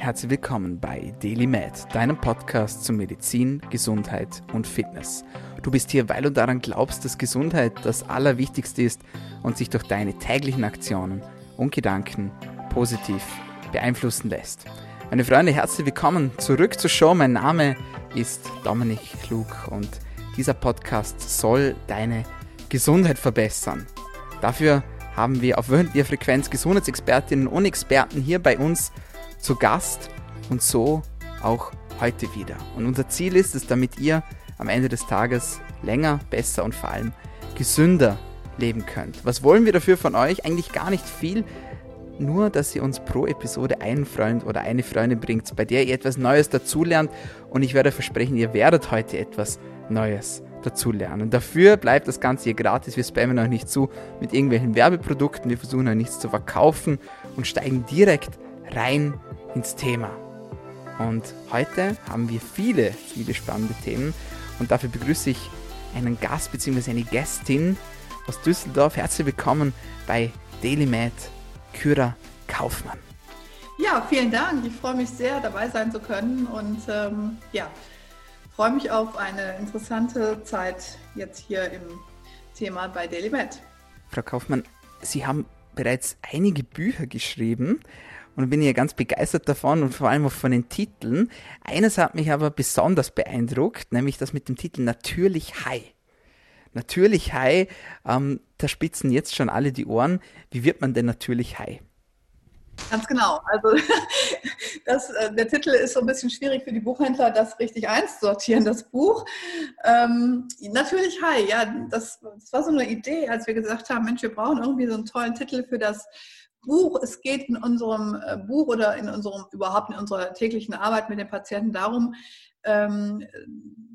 Herzlich willkommen bei DailyMed, deinem Podcast zu Medizin, Gesundheit und Fitness. Du bist hier, weil du daran glaubst, dass Gesundheit das Allerwichtigste ist und sich durch deine täglichen Aktionen und Gedanken positiv beeinflussen lässt. Meine Freunde, herzlich willkommen zurück zur Show. Mein Name ist Dominik Klug und dieser Podcast soll deine Gesundheit verbessern. Dafür haben wir auf wöchentlicher Frequenz Gesundheitsexpertinnen und Experten hier bei uns zu Gast und so auch heute wieder. Und unser Ziel ist es, damit ihr am Ende des Tages länger, besser und vor allem gesünder leben könnt. Was wollen wir dafür von euch? Eigentlich gar nicht viel, nur dass ihr uns pro Episode einen Freund oder eine Freundin bringt, bei der ihr etwas Neues dazulernt und ich werde versprechen, ihr werdet heute etwas Neues dazulernen. Dafür bleibt das Ganze hier gratis, wir spammen euch nicht zu mit irgendwelchen Werbeprodukten, wir versuchen euch nichts zu verkaufen und steigen direkt rein ins Thema. Und heute haben wir viele, viele spannende Themen und dafür begrüße ich einen Gast bzw. eine Gästin aus Düsseldorf. Herzlich willkommen bei DailyMed, Kyra Kaufmann. Ja, vielen Dank. Ich freue mich sehr, dabei sein zu können und ähm, ja, freue mich auf eine interessante Zeit jetzt hier im Thema bei DailyMed. Frau Kaufmann, Sie haben bereits einige Bücher geschrieben und bin ja ganz begeistert davon und vor allem auch von den Titeln. Eines hat mich aber besonders beeindruckt, nämlich das mit dem Titel Natürlich High. Natürlich High, ähm, da spitzen jetzt schon alle die Ohren. Wie wird man denn natürlich High? Ganz genau. Also das, äh, der Titel ist so ein bisschen schwierig für die Buchhändler, das richtig einzusortieren, das Buch. Ähm, natürlich High, ja, das, das, war so eine Idee, als wir gesagt haben, Mensch, wir brauchen irgendwie so einen tollen Titel für das Buch. Es geht in unserem äh, Buch oder in unserem, überhaupt in unserer täglichen Arbeit mit den Patienten darum, ähm,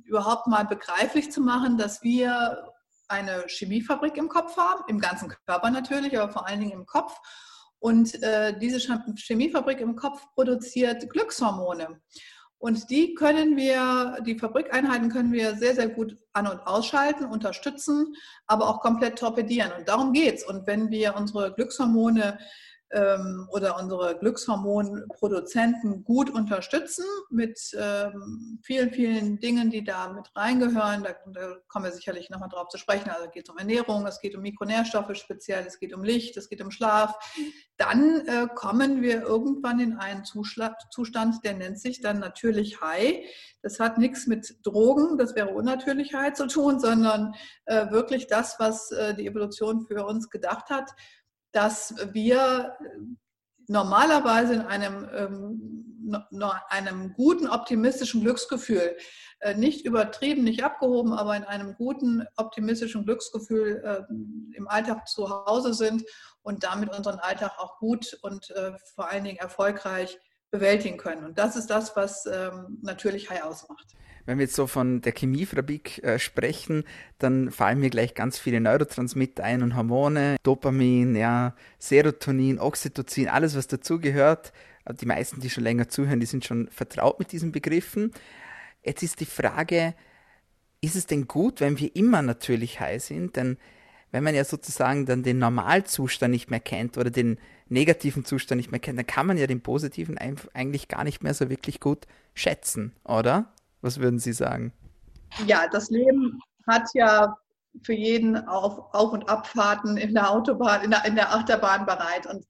überhaupt mal begreiflich zu machen, dass wir eine Chemiefabrik im Kopf haben, im ganzen Körper natürlich, aber vor allen Dingen im Kopf. Und äh, diese Chemiefabrik im Kopf produziert Glückshormone. Und die können wir, die Fabrikeinheiten können wir sehr, sehr gut an- und ausschalten, unterstützen, aber auch komplett torpedieren. Und darum geht es. Und wenn wir unsere Glückshormone ähm, oder unsere Glückshormonproduzenten gut unterstützen mit ähm, vielen, vielen Dingen, die da mit reingehören. Da, da kommen wir sicherlich nochmal drauf zu sprechen. Also es geht um Ernährung, es geht um Mikronährstoffe speziell, es geht um Licht, es geht um Schlaf. Dann äh, kommen wir irgendwann in einen Zustand, der nennt sich dann natürlich High. Das hat nichts mit Drogen, das wäre Unnatürlichkeit zu tun, sondern äh, wirklich das, was äh, die Evolution für uns gedacht hat dass wir normalerweise in einem, ähm, einem guten optimistischen Glücksgefühl, äh, nicht übertrieben, nicht abgehoben, aber in einem guten optimistischen Glücksgefühl äh, im Alltag zu Hause sind und damit unseren Alltag auch gut und äh, vor allen Dingen erfolgreich bewältigen können. Und das ist das, was ähm, natürlich High ausmacht. Wenn wir jetzt so von der Chemiefabrik äh, sprechen, dann fallen mir gleich ganz viele Neurotransmitter ein und Hormone, Dopamin, ja, Serotonin, Oxytocin, alles was dazugehört. Äh, die meisten, die schon länger zuhören, die sind schon vertraut mit diesen Begriffen. Jetzt ist die Frage, ist es denn gut, wenn wir immer natürlich high sind? Denn wenn man ja sozusagen dann den Normalzustand nicht mehr kennt oder den negativen Zustand nicht mehr kennt, dann kann man ja den positiven eigentlich gar nicht mehr so wirklich gut schätzen, oder? Was würden Sie sagen? Ja, das Leben hat ja für jeden Auf-, Auf und Abfahrten in der Autobahn, in der, in der Achterbahn bereit. Und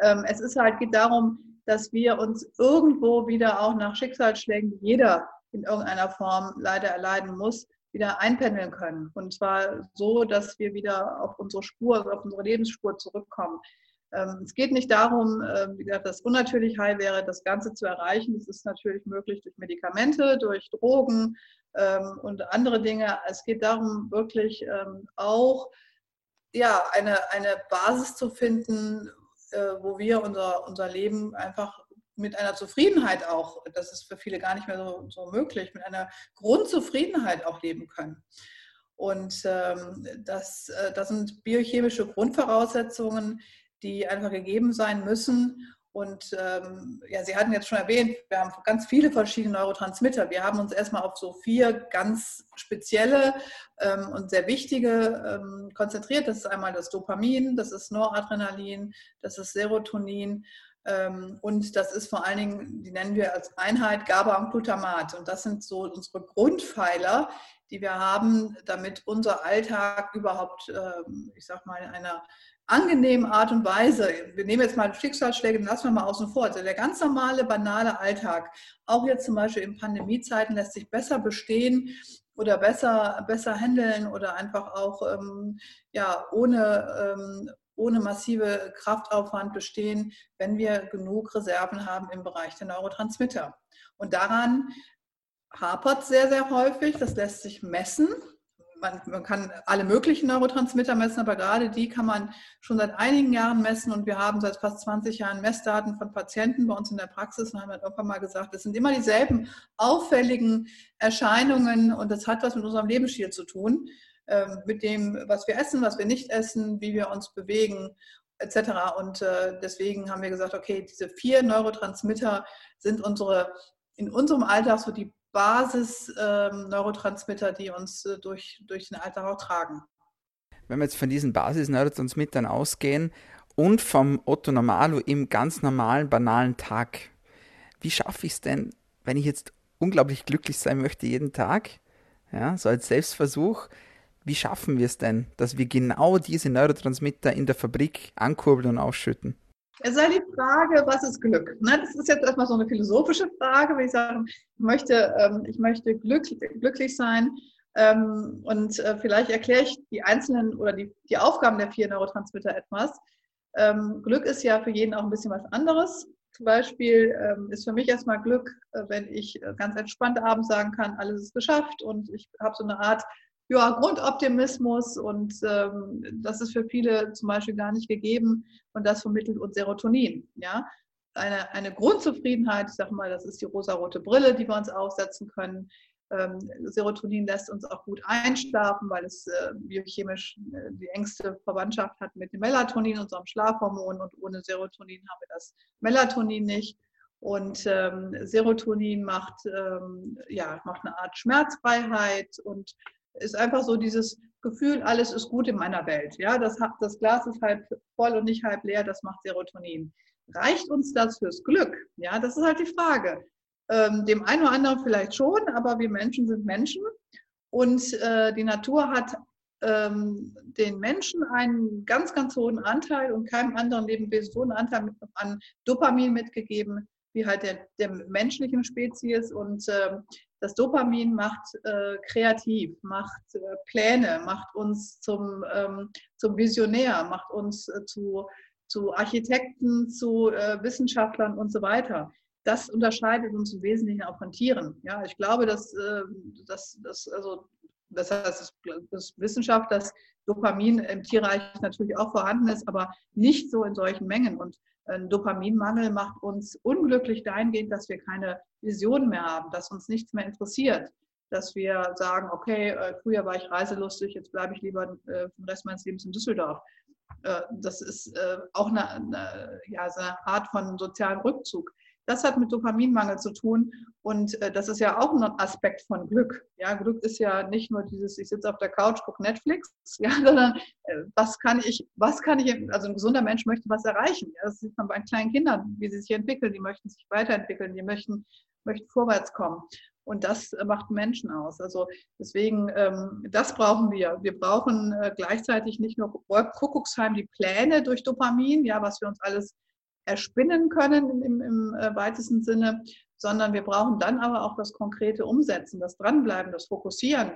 ähm, es ist halt, geht darum, dass wir uns irgendwo wieder auch nach Schicksalsschlägen, die jeder in irgendeiner Form leider erleiden muss, wieder einpendeln können. Und zwar so, dass wir wieder auf unsere Spur, auf unsere Lebensspur zurückkommen. Ähm, es geht nicht darum, ähm, wie gesagt, dass unnatürlich High wäre, das Ganze zu erreichen. Das ist natürlich möglich durch Medikamente, durch Drogen ähm, und andere Dinge. Es geht darum, wirklich auch ja, eine, eine Basis zu finden, äh, wo wir unser, unser Leben einfach mit einer Zufriedenheit auch, das ist für viele gar nicht mehr so, so möglich, mit einer Grundzufriedenheit auch leben können. Und ähm, das, äh, das sind biochemische Grundvoraussetzungen, die einfach gegeben sein müssen. Und ähm, ja, Sie hatten jetzt schon erwähnt, wir haben ganz viele verschiedene Neurotransmitter. Wir haben uns erstmal auf so vier ganz spezielle ähm, und sehr wichtige ähm, konzentriert. Das ist einmal das Dopamin, das ist Noradrenalin, das ist Serotonin Ähm, und das ist vor allen Dingen, die nennen wir als Einheit GABA und Glutamat. Und das sind so unsere Grundpfeiler, die wir haben, damit unser Alltag überhaupt, ähm, ich sag mal, in einer angenehmen Art und Weise, wir nehmen jetzt mal Schicksalsschläge, lassen wir mal außen vor, also der ganz normale, banale Alltag, auch jetzt zum Beispiel in Pandemiezeiten, lässt sich besser bestehen oder besser, besser handeln oder einfach auch ähm, ja, ohne, ähm, ohne massive Kraftaufwand bestehen, wenn wir genug Reserven haben im Bereich der Neurotransmitter. Und daran hapert sehr, sehr häufig. Das lässt sich messen. Man, man, kann alle möglichen Neurotransmitter messen, aber gerade die kann man schon seit einigen Jahren messen und wir haben seit fast 20 Jahren Messdaten von Patienten bei uns in der Praxis und haben dann irgendwann mal gesagt, es sind immer dieselben auffälligen Erscheinungen und das hat was mit unserem Lebensstil zu tun, ähm, mit dem, was wir essen, was wir nicht essen, wie wir uns bewegen etc. Und äh, deswegen haben wir gesagt, okay, diese vier Neurotransmitter sind unsere in unserem Alltag so die Basis-Neurotransmitter, ähm, die uns äh, durch, durch den Alltag auch tragen. Wenn wir jetzt von diesen Basis-Neurotransmittern ausgehen und vom Otto Normalo im ganz normalen, banalen Tag, wie schaffe ich es denn, wenn ich jetzt unglaublich glücklich sein möchte jeden Tag, ja, so als Selbstversuch, wie schaffen wir es denn, dass wir genau diese Neurotransmitter in der Fabrik ankurbeln und ausschütten? Es ist die Frage, was ist Glück? Ne, das ist jetzt erstmal so eine philosophische Frage, wenn ich sage, ich möchte, ähm, ich möchte glücklich sein. Ähm, und äh, vielleicht erkläre ich die einzelnen oder die, die Aufgaben der vier Neurotransmitter etwas. Ähm, Glück ist ja für jeden auch ein bisschen was anderes. Zum Beispiel ist für mich erstmal Glück, äh, wenn ich äh, ganz entspannt abends sagen kann, alles ist geschafft und ich habe so eine Art ja, Grundoptimismus und ähm, das ist für viele zum Beispiel gar nicht gegeben und das vermittelt uns Serotonin. Ja? Eine, eine Grundzufriedenheit, ich sage mal, das ist die rosarote Brille, die wir uns aufsetzen können. Ähm, Serotonin lässt uns auch gut einschlafen, weil es äh, biochemisch äh, die engste Verwandtschaft hat mit dem Melatonin, unserem Schlafhormon und ohne Serotonin haben wir das Melatonin nicht. Und ähm, Serotonin macht, ähm, ja, macht eine Art Schmerzfreiheit und ist einfach so dieses Gefühl, alles ist gut in meiner Welt. Ja, das, das Glas ist halb voll und nicht halb leer, das macht Serotonin. Reicht uns das fürs Glück? Ja, das ist halt die Frage. Ähm, dem einen oder anderen vielleicht schon, aber wir Menschen sind Menschen und äh, die Natur hat ähm, den Menschen einen ganz, ganz hohen Anteil und keinem anderen Lebewesen so einen Anteil an Dopamin mitgegeben, wie halt der, der menschlichen Spezies. Und äh, das Dopamin macht äh, kreativ, macht äh, Pläne, macht uns zum, ähm, zum Visionär, macht uns äh, zu, zu Architekten, zu äh, Wissenschaftlern und so weiter. Das unterscheidet uns im Wesentlichen auch von Tieren. Ja, ich glaube, dass, äh, dass, dass also das heißt, das Wissenschaft, dass Dopamin im Tierreich natürlich auch vorhanden ist, aber nicht so in solchen Mengen. Und ein Dopaminmangel macht uns unglücklich dahingehend, dass wir keine Visionen mehr haben, dass uns nichts mehr interessiert, dass wir sagen, okay, äh, früher war ich reiselustig, jetzt bleibe ich lieber äh, den Rest meines Lebens in Düsseldorf. Äh, das ist auch eine, eine, ja, eine Art von sozialem Rückzug. Das hat mit Dopaminmangel zu tun und äh, das ist ja auch ein Aspekt von Glück. Ja, Glück ist ja nicht nur dieses, ich sitze auf der Couch, gucke Netflix, ja, sondern äh, was kann ich, was kann ich, also ein gesunder Mensch möchte was erreichen. Ja, das sieht man bei kleinen Kindern, wie sie sich entwickeln. Die möchten sich weiterentwickeln, die möchten, möchten vorwärts kommen. Und das macht Menschen aus. Also deswegen, ähm, das brauchen wir. Wir brauchen äh, gleichzeitig nicht nur Kuckucksheim die Pläne durch Dopamin, ja, was wir uns alles erspinnen können im, im äh, weitesten Sinne, sondern wir brauchen dann aber auch das konkrete Umsetzen, das Dranbleiben, das Fokussieren.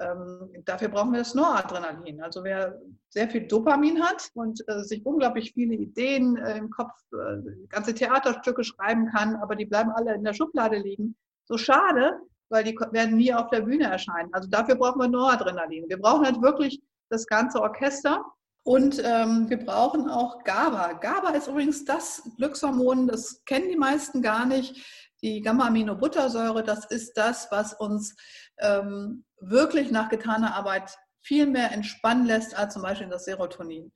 Ähm, dafür brauchen wir das Noradrenalin. Also wer sehr viel Dopamin hat und äh, sich unglaublich viele Ideen äh, im Kopf, äh, ganze Theaterstücke schreiben kann, aber die bleiben alle in der Schublade liegen, so schade, weil die werden nie auf der Bühne erscheinen. Also dafür brauchen wir Noradrenalin. Wir brauchen halt wirklich das ganze Orchester und ähm, wir brauchen auch GABA. GABA ist übrigens das Glückshormon, das kennen die meisten gar nicht. Die Gamma-Aminobuttersäure, das ist das, was uns ähm, wirklich nach getaner Arbeit viel mehr entspannen lässt als zum Beispiel das Serotonin.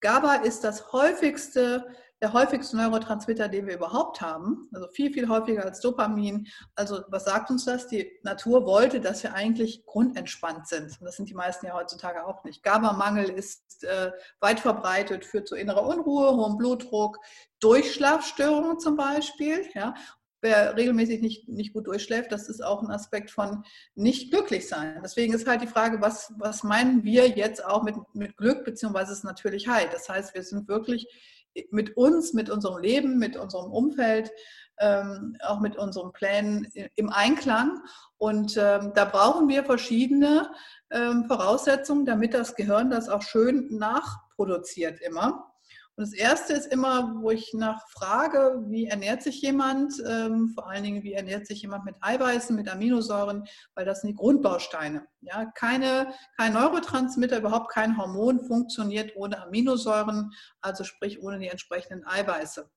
GABA ist das häufigste der häufigste Neurotransmitter, den wir überhaupt haben. Also viel, viel häufiger als Dopamin. Also was sagt uns das? Die Natur wollte, dass wir eigentlich grundentspannt sind. Und das sind die meisten ja heutzutage auch nicht. GABA-Mangel ist äh, weit verbreitet, führt zu innerer Unruhe, hohem Blutdruck, Durchschlafstörungen zum Beispiel. Ja? wer regelmäßig nicht, nicht gut durchschläft, das ist auch ein Aspekt von nicht glücklich sein. Deswegen ist halt die Frage, was, was meinen wir jetzt auch mit, mit Glück, beziehungsweise ist natürlich Heil. Das heißt, wir sind wirklich mit uns, mit unserem Leben, mit unserem Umfeld, ähm, auch mit unseren Plänen im Einklang. Und ähm, da brauchen wir verschiedene ähm, Voraussetzungen, damit das Gehirn das auch schön nachproduziert immer. Und das erste ist immer, wo ich nachfrage, wie ernährt sich jemand, ähm, vor allen Dingen, wie ernährt sich jemand mit Eiweißen, mit Aminosäuren, weil das sind die Grundbausteine. Ja, keine, kein Neurotransmitter, überhaupt kein Hormon funktioniert ohne Aminosäuren, also sprich ohne die entsprechenden Eiweiße.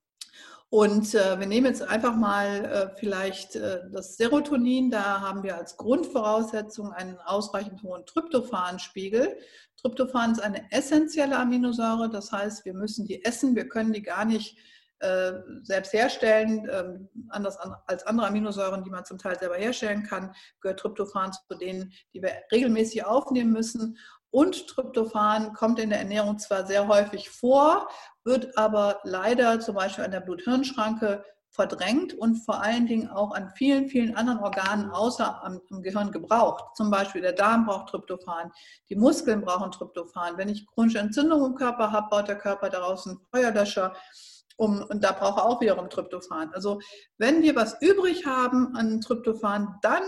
Und äh, wir nehmen jetzt einfach mal äh, vielleicht äh, das Serotonin. Da haben wir als Grundvoraussetzung einen ausreichend hohen Tryptophanspiegel. Tryptophan ist eine essentielle Aminosäure, das heißt, wir müssen die essen, wir können die gar nicht äh, selbst herstellen. Ähm, anders an, als andere Aminosäuren, die man zum Teil selber herstellen kann, gehört Tryptophan zu denen, die wir regelmäßig aufnehmen müssen. Und Tryptophan kommt in der Ernährung zwar sehr häufig vor, wird aber leider zum Beispiel an der Blut-Hirn-Schranke verdrängt und vor allen Dingen auch an vielen, vielen anderen Organen außer am, am, Gehirn gebraucht. Zum Beispiel der Darm braucht Tryptophan, die Muskeln brauchen Tryptophan. Wenn ich chronische Entzündung im Körper habe, baut der Körper daraus einen Feuerlöscher um, und da braucht er auch wiederum Tryptophan. Also wenn wir was übrig haben an Tryptophan, dann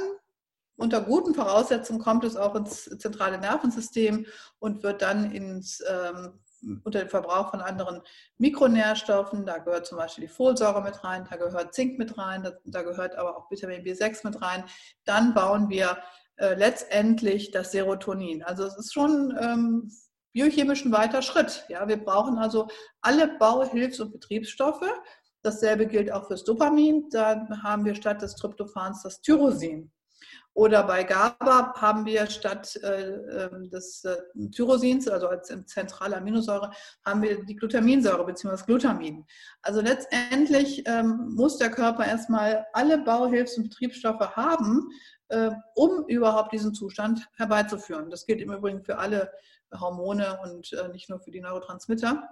unter guten Voraussetzungen kommt es auch ins zentrale Nervensystem und wird dann ins, ähm, unter dem Verbrauch von anderen Mikronährstoffen, da gehört zum Beispiel die Folsäure mit rein, da gehört Zink mit rein, da, da gehört aber auch Vitamin B6 mit rein. Dann bauen wir äh, letztendlich das Serotonin. Also es ist schon ähm, biochemisch ein weiter Schritt. Ja, wir brauchen also alle Bauhilfs- und Betriebsstoffe. Dasselbe gilt auch fürs Dopamin. Da haben wir statt des Tryptophans das Tyrosin. Oder bei GABA haben wir statt äh, ähm, des äh, Tyrosins, also als zentrale Aminosäure, haben wir die Glutaminsäure bzw. Glutamin. Also letztendlich ähm, muss der Körper erstmal alle Bauhilfs- und Betriebsstoffe haben, äh, um überhaupt diesen Zustand herbeizuführen. Das gilt im Übrigen für alle Hormone und nicht nur für die Neurotransmitter.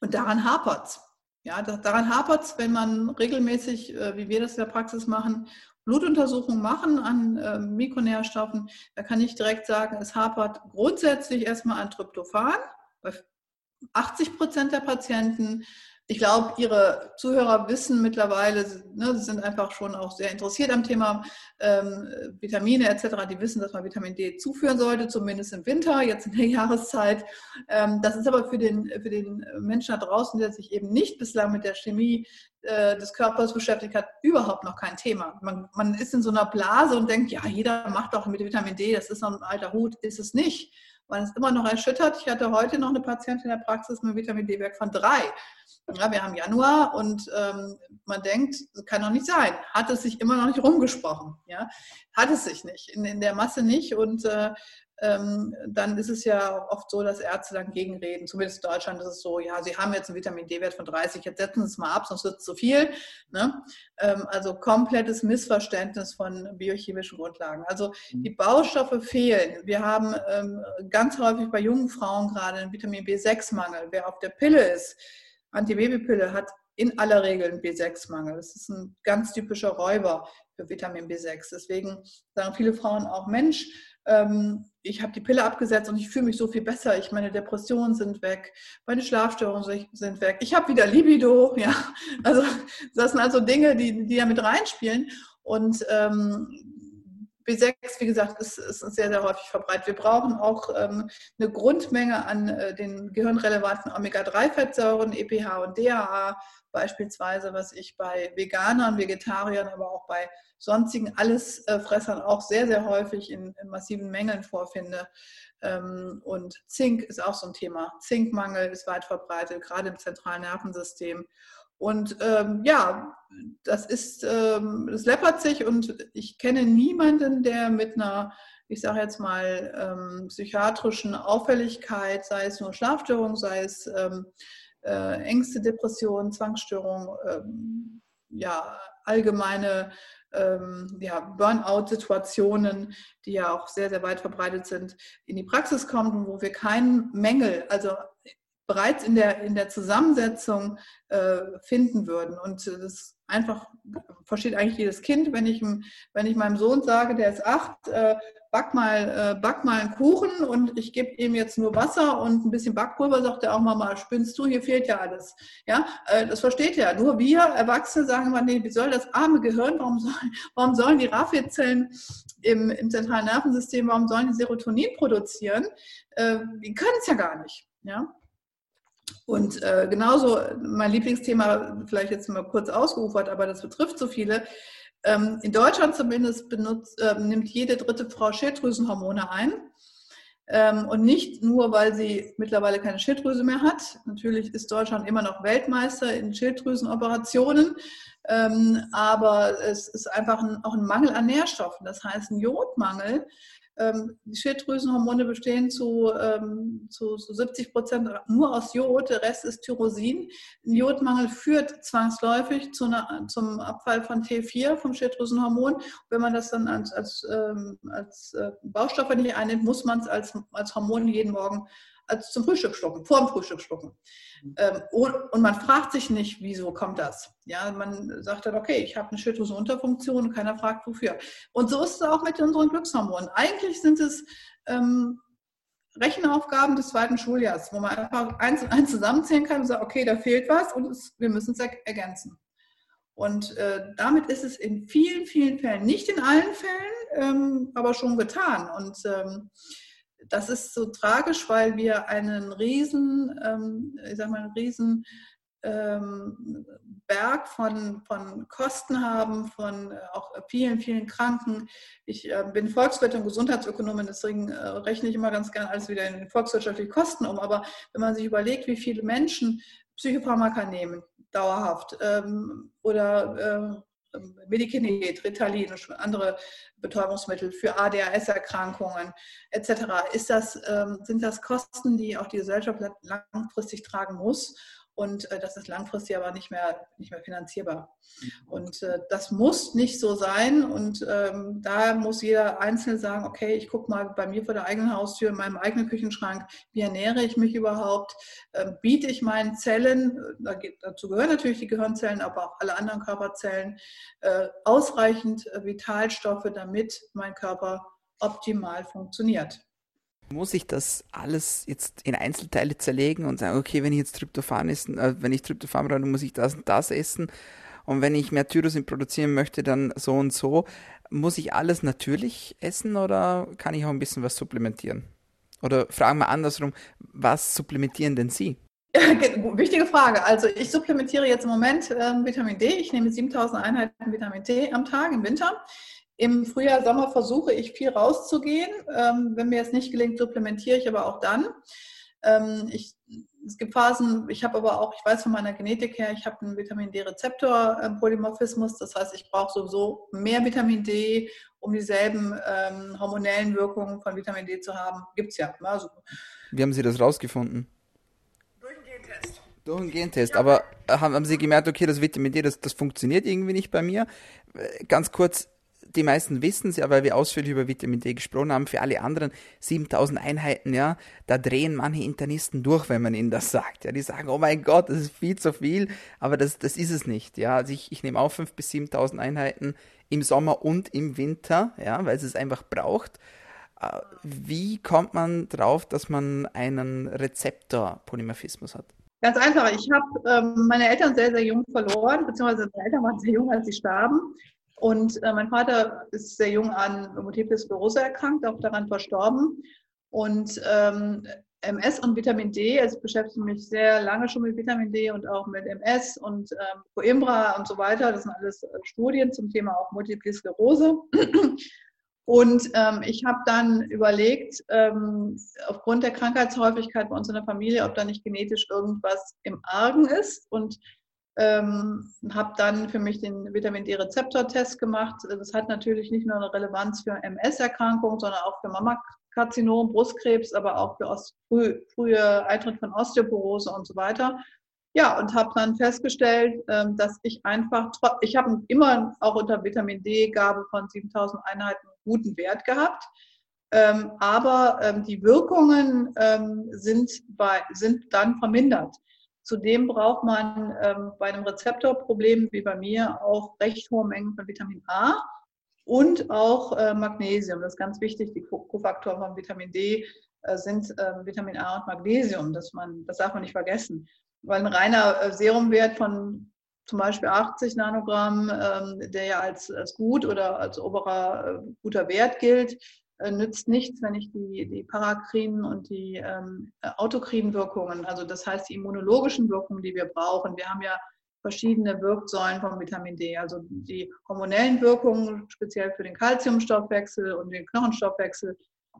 Und daran hapert es. Ja, daran hapert es, wenn man regelmäßig, wie wir das in der Praxis machen, Blutuntersuchungen machen an äh, Mikronährstoffen, da kann ich direkt sagen, es hapert grundsätzlich erstmal an Tryptophan bei 80 Prozent der Patienten. Ich glaube, Ihre Zuhörer wissen mittlerweile, ne, sie sind einfach schon auch sehr interessiert am Thema ähm, Vitamine etc. Die wissen, dass man Vitamin D zuführen sollte, zumindest im Winter, jetzt in der Jahreszeit. Ähm, das ist aber für den, für den Menschen da draußen, der sich eben nicht bislang mit der Chemie äh, des Körpers beschäftigt hat, überhaupt noch kein Thema. Man, man ist in so einer Blase und denkt, ja, jeder macht doch mit Vitamin D, das ist noch ein alter Hut, ist es nicht man ist immer noch erschüttert. Ich hatte heute noch eine Patientin in der Praxis mit Vitamin D-Wert von drei. Ja, wir haben Januar und ähm, man denkt, kann doch nicht sein. Hat es sich immer noch nicht rumgesprochen. Ja? Hat es sich nicht, in, in der Masse nicht. Und äh, dann ist es ja oft so, dass Ärzte dann gegenreden. Zumindest in Deutschland ist es so, ja, Sie haben jetzt einen Vitamin D-Wert von 30, jetzt setzen Sie es mal ab, sonst wird es zu viel. Ne? Ähm, also komplettes Missverständnis von biochemischen Grundlagen. Also mhm. die Baustoffe fehlen. Wir haben ähm, ganz häufig bei jungen Frauen gerade einen Vitamin B6-Mangel. Wer auf der Pille ist, Antibabypille, hat in aller Regel einen B6-Mangel. Das ist ein ganz typischer Räuber für Vitamin B6. Deswegen sagen viele Frauen auch, Mensch, ähm, ich habe die Pille abgesetzt und ich fühle mich so viel besser. Ich meine Depressionen sind weg, meine Schlafstörungen sind weg. Ich habe wieder Libido, ja. Also das sind also Dinge, die, die da mit reinspielen. Und ähm, B6, wie gesagt, ist, ist sehr, sehr häufig verbreitet. Wir brauchen auch ähm, eine Grundmenge an äh, den gehirnrelevanten Omega-3-Fettsäuren, EPH und DHA beispielsweise, was ich bei Veganern, Vegetariern, aber auch bei sonstigen Allesfressern auch sehr, sehr häufig in, in massiven Mengen vorfinde. Ähm, und Zink ist auch so ein Thema. Zinkmangel ist weit verbreitet, gerade im zentralen Nervensystem. Und ähm, ja, das ist, ähm, es läppert sich und ich kenne niemanden, der mit einer, ich sage jetzt mal, ähm, psychiatrischen Auffälligkeit, sei es nur Schlafstörung, sei es ähm, äh, Ängste, Depressionen, Zwangsstörungen, ähm, ja, allgemeine ähm, ja, Burnout-Situationen, die ja auch sehr, sehr weit verbreitet sind, in die Praxis kommt und wo wir keinen Mängel, also bereits in der, in der Zusammensetzung äh, finden würden. Und das einfach versteht eigentlich jedes Kind, wenn ich, wenn ich meinem Sohn sage, der ist acht, äh, back, mal, äh, back mal einen Kuchen und ich gebe ihm jetzt nur Wasser und ein bisschen Backpulver, sagt er auch mal spinnst du, hier fehlt ja alles. Ja, äh, das versteht er. Nur wir Erwachsene sagen immer, nee, wie soll das arme Gehirn, warum, soll, warum sollen die Raphe-Zellen im, im zentralen Nervensystem, warum sollen die Serotonin produzieren? Äh, die können es ja gar nicht. Ja, und äh, genauso mein Lieblingsthema, vielleicht jetzt mal kurz ausgeufert, aber das betrifft so viele. Ähm, in Deutschland zumindest benutzt, äh, nimmt jede dritte Frau Schilddrüsenhormone ein. Ähm, und nicht nur, weil sie mittlerweile keine Schilddrüse mehr hat. Natürlich ist Deutschland immer noch Weltmeister in Schilddrüsenoperationen. Ähm, aber es ist einfach ein, auch ein Mangel an Nährstoffen. Das heißt, ein Jodmangel ähm, die Schilddrüsenhormone bestehen zu, ähm, zu, zu 70 Prozent nur aus Jod, der Rest ist Tyrosin. Ein Jodmangel führt zwangsläufig zu einer, zum Abfall von T4 vom Schilddrüsenhormon. Wenn man das dann als, als, ähm, als äh, Baustoffe nicht einnimmt, muss man es als, als Hormon jeden Morgen als zum Frühstück schlucken, vor dem Frühstück schlucken. Ähm, und, und, man fragt sich nicht, wieso kommt das? Ja, man sagt dann, okay, ich habe eine Schilddrüsenunterfunktion und keiner fragt, wofür. Und so ist es auch mit unseren Glückshormonen. Eigentlich sind es ähm, Rechenaufgaben des zweiten Schuljahres, wo man einfach eins und eins zusammenzählen kann und sagt, okay, da fehlt was und es, wir müssen es ergänzen. Und äh, damit ist es in vielen, vielen Fällen, nicht in allen Fällen, ähm, aber schon getan. Und ähm, das ist so tragisch, weil wir einen riesen, ähm, ich sag mal, einen riesen ähm, Berg von, von Kosten haben, von äh, auch vielen, vielen Kranken. Ich äh, bin Volkswirt und Gesundheitsökonomin, deswegen äh, rechne ich immer ganz gerne alles wieder in volkswirtschaftliche Kosten um. Aber wenn man sich überlegt, wie viele Menschen Psychopharmaka nehmen, dauerhaft, ähm, oder ähm, Medikinet, Ritalin und andere Betäubungsmittel für ADHS-Erkrankungen etc. Ist das, ähm, sind das Kosten, die auch die Gesellschaft langfristig tragen muss? Und äh, das ist langfristig aber nicht mehr, nicht mehr finanzierbar. Mhm. Und äh, das muss nicht so sein und ähm, da muss jeder Einzelne sagen, okay, ich gucke mal bei mir vor der eigenen Haustür, in meinem eigenen Küchenschrank, wie ernähre ich mich überhaupt, äh, biete ich meinen Zellen, dazu gehören natürlich die Gehirnzellen, aber auch alle anderen Körperzellen, äh, ausreichend äh, Vitalstoffe, damit mein Körper optimal funktioniert. Muss ich das alles jetzt in Einzelteile zerlegen und sagen, okay, wenn ich jetzt Tryptophan essen, äh, wenn ich Tryptophan brauche, muss ich das und das essen. Und wenn ich mehr Tyrosin produzieren möchte, dann so und so. Muss ich alles natürlich essen oder kann ich auch ein bisschen was supplementieren? Oder fragen wir andersrum, was supplementieren denn Sie? Wichtige Frage. Also ich supplementiere jetzt im Moment äh, Vitamin D. Ich nehme 7000 Einheiten Vitamin D am Tag im Winter. Im Frühjahr, Sommer versuche ich viel rauszugehen. Ähm, wenn mir es nicht gelingt, supplementiere ich aber auch dann. Ähm, ich, es gibt Phasen, ich habe aber auch, ich weiß von meiner Genetik her, ich habe einen Vitamin D-Rezeptor-Polymorphismus. Das heißt, ich brauche sowieso mehr Vitamin D, um dieselben ähm, hormonellen Wirkungen von Vitamin D zu haben. Gibt es ja. Also, Wie haben Sie das rausgefunden? Durch einen Gentest. Durch einen Gentest. Ja. Aber haben, haben Sie gemerkt, okay, das Vitamin D, das, das funktioniert irgendwie nicht bei mir? Äh, ganz kurz, die meisten wissen es ja, weil wir ausführlich über Vitamin D gesprochen haben. Für alle anderen 7000 Einheiten, ja, da drehen manche Internisten durch, wenn man ihnen das sagt. Ja, die sagen, oh mein Gott, das ist viel zu viel, aber das, das ist es nicht. Ja, also ich, ich nehme auch 5 bis 7000 Einheiten im Sommer und im Winter, ja, weil es es einfach braucht. Äh, wie kommt man drauf, dass man einen Rezeptor-Polymorphismus hat? Ganz einfach. Ich habe ähm, meine Eltern sehr, sehr jung verloren, beziehungsweise meine Eltern waren sehr jung, als sie starben. Und äh, mein Vater ist sehr jung an Multiple Sklerose erkrankt, auch daran verstorben. Und ähm, MS und Vitamin D, also ich beschäftige mich sehr lange schon mit Vitamin D und auch mit MS und ähm, Coimbra und so weiter. Das sind alles äh, Studien zum Thema auch Multiple Sklerose. Und ähm, ich habe dann überlegt, ähm, aufgrund der Krankheitshäufigkeit bei uns in der Familie, ob da nicht genetisch irgendwas im Argen ist. Und ähm, habe dann für mich den Vitamin D-Rezeptor-Test gemacht. Das hat natürlich nicht nur eine Relevanz für MS-Erkrankungen, sondern auch für Mammakarzinom, Brustkrebs, aber auch für früh, frühe Eintritt von Osteoporose und so weiter. Ja, und habe dann festgestellt, ähm, dass ich einfach, ich habe immer auch unter Vitamin D-Gabe von 7000 Einheiten guten Wert gehabt. Ähm, aber ähm, die Wirkungen sind, bei, sind dann vermindert. Zudem braucht man bei einem Rezeptorproblem wie bei mir auch recht hohe Mengen von Vitamin A und auch äh, Magnesium. Das ist ganz wichtig. Die Kofaktoren von Vitamin D äh, sind Vitamin A und Magnesium. Das, man, das darf man nicht vergessen weil ein reiner äh, Serumwert von zum Beispiel 80 Nanogramm, ähm, der ja als, als gut oder als oberer äh, guter Wert gilt, äh, nützt nichts, wenn ich die, die parakrinen und die ähm, autokrinen Wirkungen, also das heißt die immunologischen Wirkungen, die wir brauchen. Wir haben ja verschiedene Wirksäulen von Vitamin D, also die hormonellen Wirkungen, speziell für den Kalziumstoffwechsel und den Knochenstoffwechsel,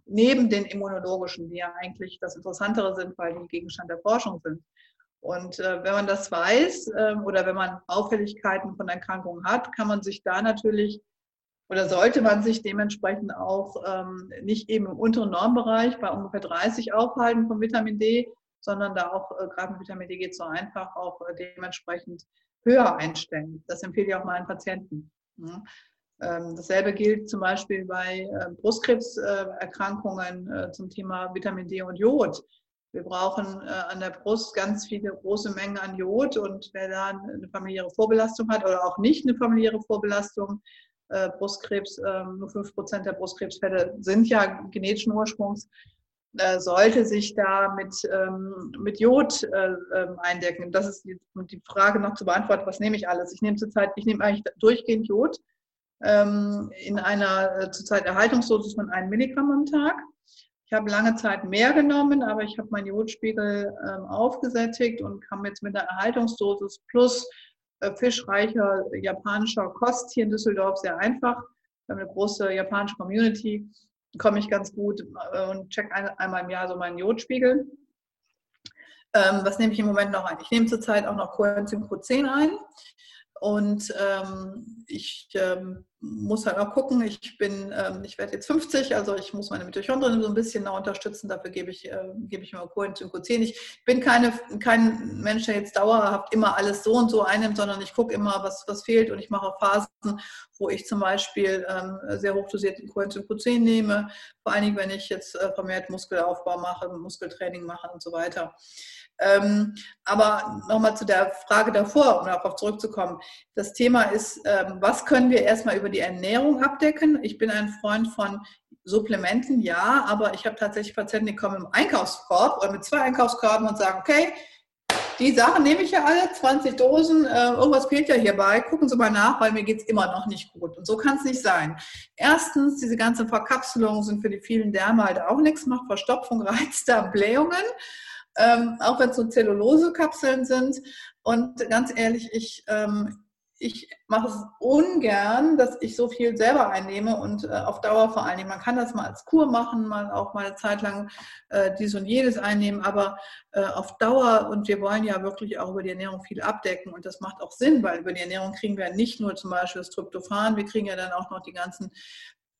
neben den immunologischen, die ja eigentlich das Interessantere sind, weil die Gegenstand der Forschung sind. Und äh, wenn man das weiß äh, oder wenn man Auffälligkeiten von Erkrankungen hat, kann man sich da natürlich oder sollte man sich dementsprechend auch ähm, nicht eben im unteren Normbereich bei ungefähr 30 aufhalten von Vitamin D, sondern da auch, äh, gerade mit Vitamin D geht es so einfach, auch äh, dementsprechend höher einstellen. Das empfehle ich auch meinen Patienten. Ja. Ähm, dasselbe gilt zum Beispiel bei äh, Brustkrebserkrankungen zum Thema Vitamin D und Jod. Wir brauchen äh, an der Brust ganz viele große Mengen an Jod und wer da eine familiäre Vorbelastung hat oder auch nicht eine familiäre Vorbelastung, äh, Brustkrebs, äh, nur 5% der Brustkrebsfälle sind ja genetischen Ursprungs, äh, sollte sich da mit, ähm, mit Jod äh, ähm, eindecken. Das ist die, die, Frage noch zu beantworten, was nehme ich alles? Ich nehme zurzeit, ich nehme eigentlich durchgehend Jod ähm, in einer äh, zurzeit Erhaltungsdosis von 1 Milligramm am Tag. Ich habe lange Zeit mehr genommen, aber ich habe meinen Jodspiegel ähm, aufgesättigt und kam jetzt mit einer Erhaltungsdosis plus fischreicher japanischer Kost hier in Düsseldorf sehr einfach. Wir haben eine große japanische Community, komme ich ganz gut äh, und check ein, einmal im Jahr so meinen Jodspiegel. Ähm, was nehme ich im Moment noch ein? Ich nehme zurzeit auch noch Coenzym Q10 ein. Und ähm, ich ähm, muss halt auch gucken, ich bin, ähm, ich werde jetzt 50, also ich muss meine Mitochondrien so ein bisschen noch unterstützen, dafür gebe ich, äh, gebe ich immer Coenzym Q10. Ich bin keine, kein Mensch, der jetzt dauerhaft immer alles so und so einnimmt, sondern ich gucke immer, was, was fehlt und ich mache Phasen, wo ich zum Beispiel ähm, sehr hochdosierten Coenzym Q10 nehme, vor allen Dingen, wenn ich jetzt äh, vermehrt Muskelaufbau mache, Muskeltraining mache und so weiter. Ähm, aber nochmal zu der Frage davor, um darauf zurückzukommen. Das Thema ist, ähm, was können wir erstmal über die Ernährung abdecken? Ich bin ein Freund von Supplementen, ja, aber ich habe tatsächlich Patienten, die kommen im Einkaufskorb oder mit zwei Einkaufskorben und sagen, okay, die Sachen nehme ich ja alle, 20 Dosen, äh, irgendwas fehlt ja hierbei, gucken Sie mal nach, weil mir geht es immer noch nicht gut. Und so kann es nicht sein. Erstens, diese ganzen Verkapselungen sind für die vielen Derme halt auch nichts, macht Verstopfung, Reizdarm, Blähungen ähm, auch wenn es so Zellulosekapseln sind. Und ganz ehrlich, ich, ähm, ich mache es ungern, dass ich so viel selber einnehme und äh, auf Dauer vor allen Dingen. Man kann das mal als Kur machen, mal auch mal eine Zeit lang äh, dies und jedes einnehmen, aber äh, auf Dauer und wir wollen ja wirklich auch über die Ernährung viel abdecken und das macht auch Sinn, weil über die Ernährung kriegen wir nicht nur zum Beispiel das Tryptophan, wir kriegen ja dann auch noch die ganzen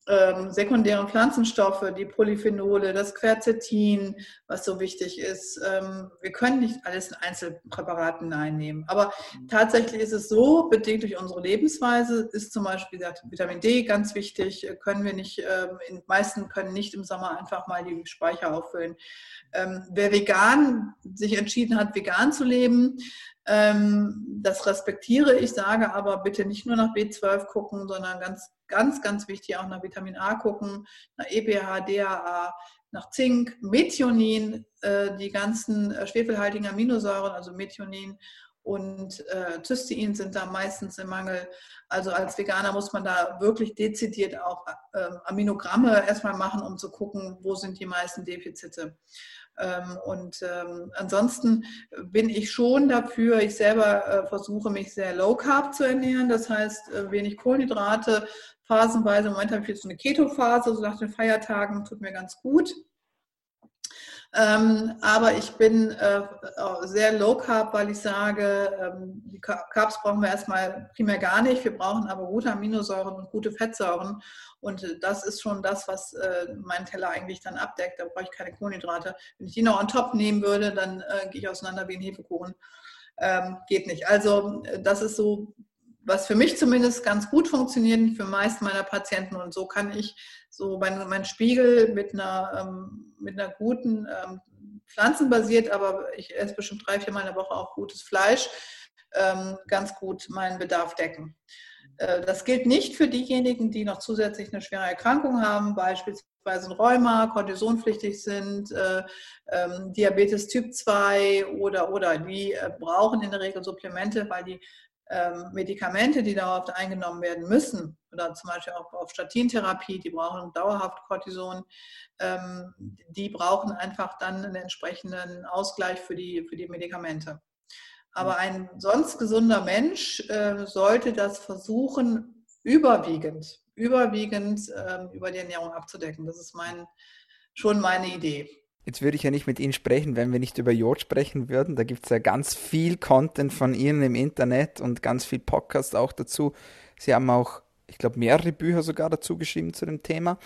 ähm, sekundären Pflanzenstoffe, die Polyphenole, das Quercetin, was so wichtig ist. Ähm, wir können nicht alles in Einzelpräparaten einnehmen. Aber tatsächlich ist es so, bedingt durch unsere Lebensweise, ist zum Beispiel gesagt, Vitamin D ganz wichtig, können wir nicht, ähm, in meisten können nicht im Sommer einfach mal die Speicher auffüllen. Ähm, wer vegan sich entschieden hat, vegan zu leben, ähm, das respektiere ich, sage aber bitte nicht nur nach B12 gucken, sondern ganz, ganz, ganz wichtig auch nach Vitamin A gucken, nach EPH, DHA, nach Zink, Methionin, äh, die ganzen äh, schwefelhaltigen Aminosäuren, also Methionin und äh, Cystein sind da meistens im Mangel. Also als Veganer muss man da wirklich dezidiert auch äh, Aminogramme erstmal machen, um zu gucken, wo sind die meisten Defizite. Ähm, und ähm, ansonsten bin ich schon dafür, ich selber äh, versuche mich sehr low carb zu ernähren, das heißt äh, wenig Kohlenhydrate, phasenweise, im Moment habe ich jetzt so eine Keto-Phase, so nach den Feiertagen, tut mir ganz gut. Ähm, aber ich bin äh, sehr low carb, weil ich sage, ähm, die Carbs brauchen wir erstmal primär gar nicht. Wir brauchen aber gute Aminosäuren und gute Fettsäuren. Und äh, das ist schon das, was äh, mein Teller eigentlich dann abdeckt. Da brauche ich keine Kohlenhydrate. Wenn ich die noch on top nehmen würde, dann äh, gehe ich auseinander wie ein Hefekuchen. ähm, geht nicht. Also das ist so, was für mich zumindest ganz gut funktioniert, für meist meiner Patienten. Und so kann ich so mein, mein Spiegel mit einer, ähm, mit einer guten, ähm, pflanzenbasiert, aber ich esse bestimmt drei, vier Mal in der Woche auch gutes Fleisch, ähm, ganz gut meinen Bedarf decken. Äh, das gilt nicht für diejenigen, die noch zusätzlich eine schwere Erkrankung haben, beispielsweise ein Rheuma, kortisonpflichtig sind, äh, ähm, Diabetes Typ 2 oder, oder die äh, brauchen in der Regel Supplemente, weil die Medikamente, die dauerhaft eingenommen werden müssen, oder zum Beispiel auch auf Statintherapie, die brauchen dauerhaft Cortison, ähm, die brauchen einfach dann einen entsprechenden Ausgleich für die, für die Medikamente. Aber ein sonst gesunder Mensch äh, sollte das versuchen, überwiegend, überwiegend äh, über die Ernährung abzudecken. Das ist mein, schon meine Idee. Jetzt würde ich ja nicht mit Ihnen sprechen, wenn wir nicht über Jod sprechen würden. Da gibt es ja ganz viel Content von Ihnen im Internet und ganz viel Podcast auch dazu. Sie haben auch, ich glaube, mehrere Bücher sogar dazu geschrieben zu dem Thema.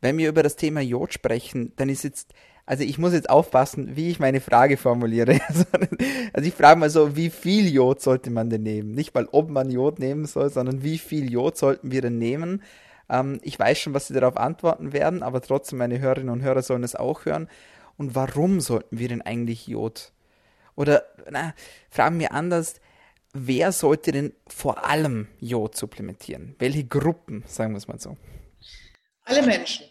Wenn wir über das Thema Jod sprechen, dann ist jetzt, also ich muss jetzt aufpassen, wie ich meine Frage formuliere. also ich frage mal so, wie viel Jod sollte man denn nehmen? Nicht mal, ob man Jod nehmen soll, sondern wie viel Jod sollten wir denn nehmen? Ähm, ich weiß schon, was Sie darauf antworten werden, aber trotzdem, meine Hörerinnen und Hörer sollen es auch hören. Und warum sollten wir denn eigentlich Jod? Oder, na, fragen wir anders, wer sollte denn vor allem Jod supplementieren? Welche Gruppen, sagen wir es mal so? Alle Menschen.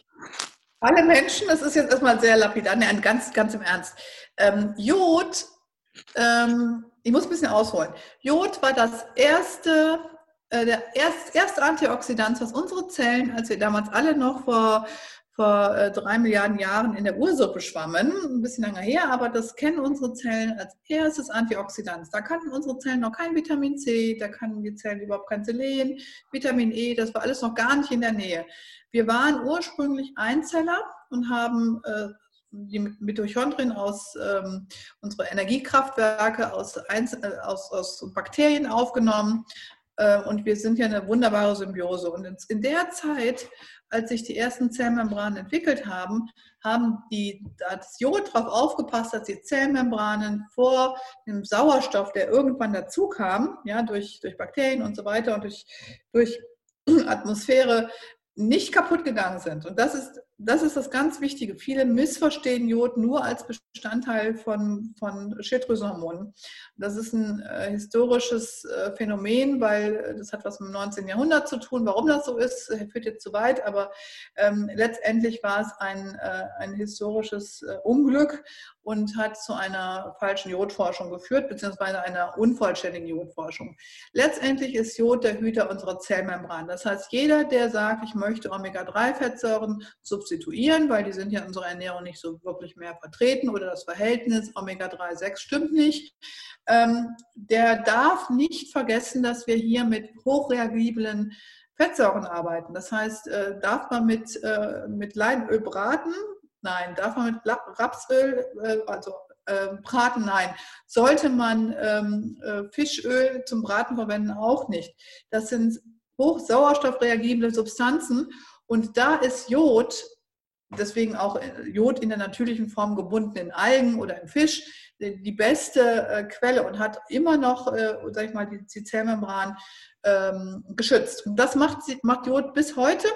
Alle Menschen, das ist jetzt erstmal sehr lapidar, nein, ganz, ganz im Ernst. Ähm, Jod, ähm, ich muss ein bisschen ausholen. Jod war das erste der erst, erste Antioxidant, was unsere Zellen, als wir damals alle noch vor, vor äh, drei Milliarden Jahren in der Ursuppe schwammen, ein bisschen länger her, aber das kennen unsere Zellen als erstes Antioxidant. Da kannten unsere Zellen noch kein Vitamin C, da kannten die Zellen überhaupt kein Selen, Vitamin E, das war alles noch gar nicht in der Nähe. Wir waren ursprünglich Einzeller und haben äh, die Mitochondrien aus ähm, unsere Energiekraftwerke aus, Einz äh, aus, aus Bakterien aufgenommen, äh, und wir sind ja eine wunderbare Symbiose. Und in der Zeit, als sich die ersten Zellmembranen entwickelt haben, haben die, das Jod darauf aufgepasst, dass die Zellmembranen vor dem Sauerstoff, der irgendwann dazu kam, ja, durch, durch Bakterien und so weiter und durch, durch Atmosphäre, nicht kaputt gegangen sind. Und das ist das ist das ganz Wichtige. Viele missverstehen Jod nur als Bestandteil von, von Schilddrüsenhormonen. Das ist ein äh, historisches äh, Phänomen, weil äh, das hat was mit dem 19. Jahrhundert zu tun. Warum das so ist, äh, führt jetzt zu weit, aber ähm, letztendlich war es ein, äh, ein historisches äh, Unglück und hat zu einer falschen Jodforschung geführt, beziehungsweise einer unvollständigen Jodforschung. Letztendlich ist Jod der Hüter unserer Zellmembran. Das heißt, jeder, der sagt, ich möchte Omega-3-Fettsäuren substituieren, weil die sind ja in unserer Ernährung nicht so wirklich mehr vertreten oder das Verhältnis Omega-3-6 stimmt nicht. Ähm, der darf nicht vergessen, dass wir hier mit hochreagiblen Fettsäuren arbeiten. Das heißt, äh, darf man mit, äh, mit Leinöl braten? Nein. Darf man mit Rapsöl, äh, also äh, braten? Nein. Sollte man ähm, äh, Fischöl zum Braten verwenden? Auch nicht. Das sind hochsauerstoffreagible Substanzen und da ist Jod deswegen auch äh, Jod in der natürlichen Form gebunden in Algen oder in Fisch die beste äh, Quelle und hat immer noch, äh, sag ich mal, die, die Zellmembran ähm, geschützt. Und das macht, macht Jod bis heute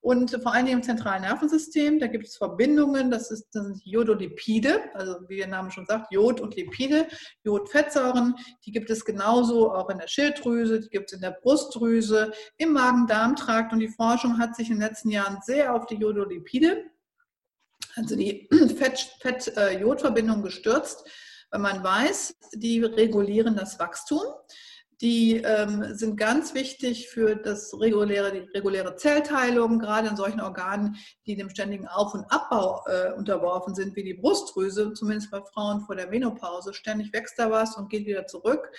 und vor allen Dingen im zentralen Nervensystem. Da gibt es Verbindungen, das, ist, das sind Jodolipide, also wie der Name schon sagt, Jod und Lipide, Jodfettsäuren. Die gibt es genauso auch in der Schilddrüse, die gibt es in der Brustdrüse, im Magen-Darm-Trakt und die Forschung hat sich in den letzten Jahren sehr auf die Jodolipide also die Fett-Jod-Verbindung Fett, äh, gestürzt, weil man weiß, die regulieren das Wachstum. Die ähm, sind ganz wichtig für das reguläre, die reguläre Zellteilung, gerade in solchen Organen, die dem ständigen Auf- und Abbau äh, unterworfen sind, wie die Brustdrüse, zumindest bei Frauen vor der Menopause. Ständig wächst da was und geht wieder zurück.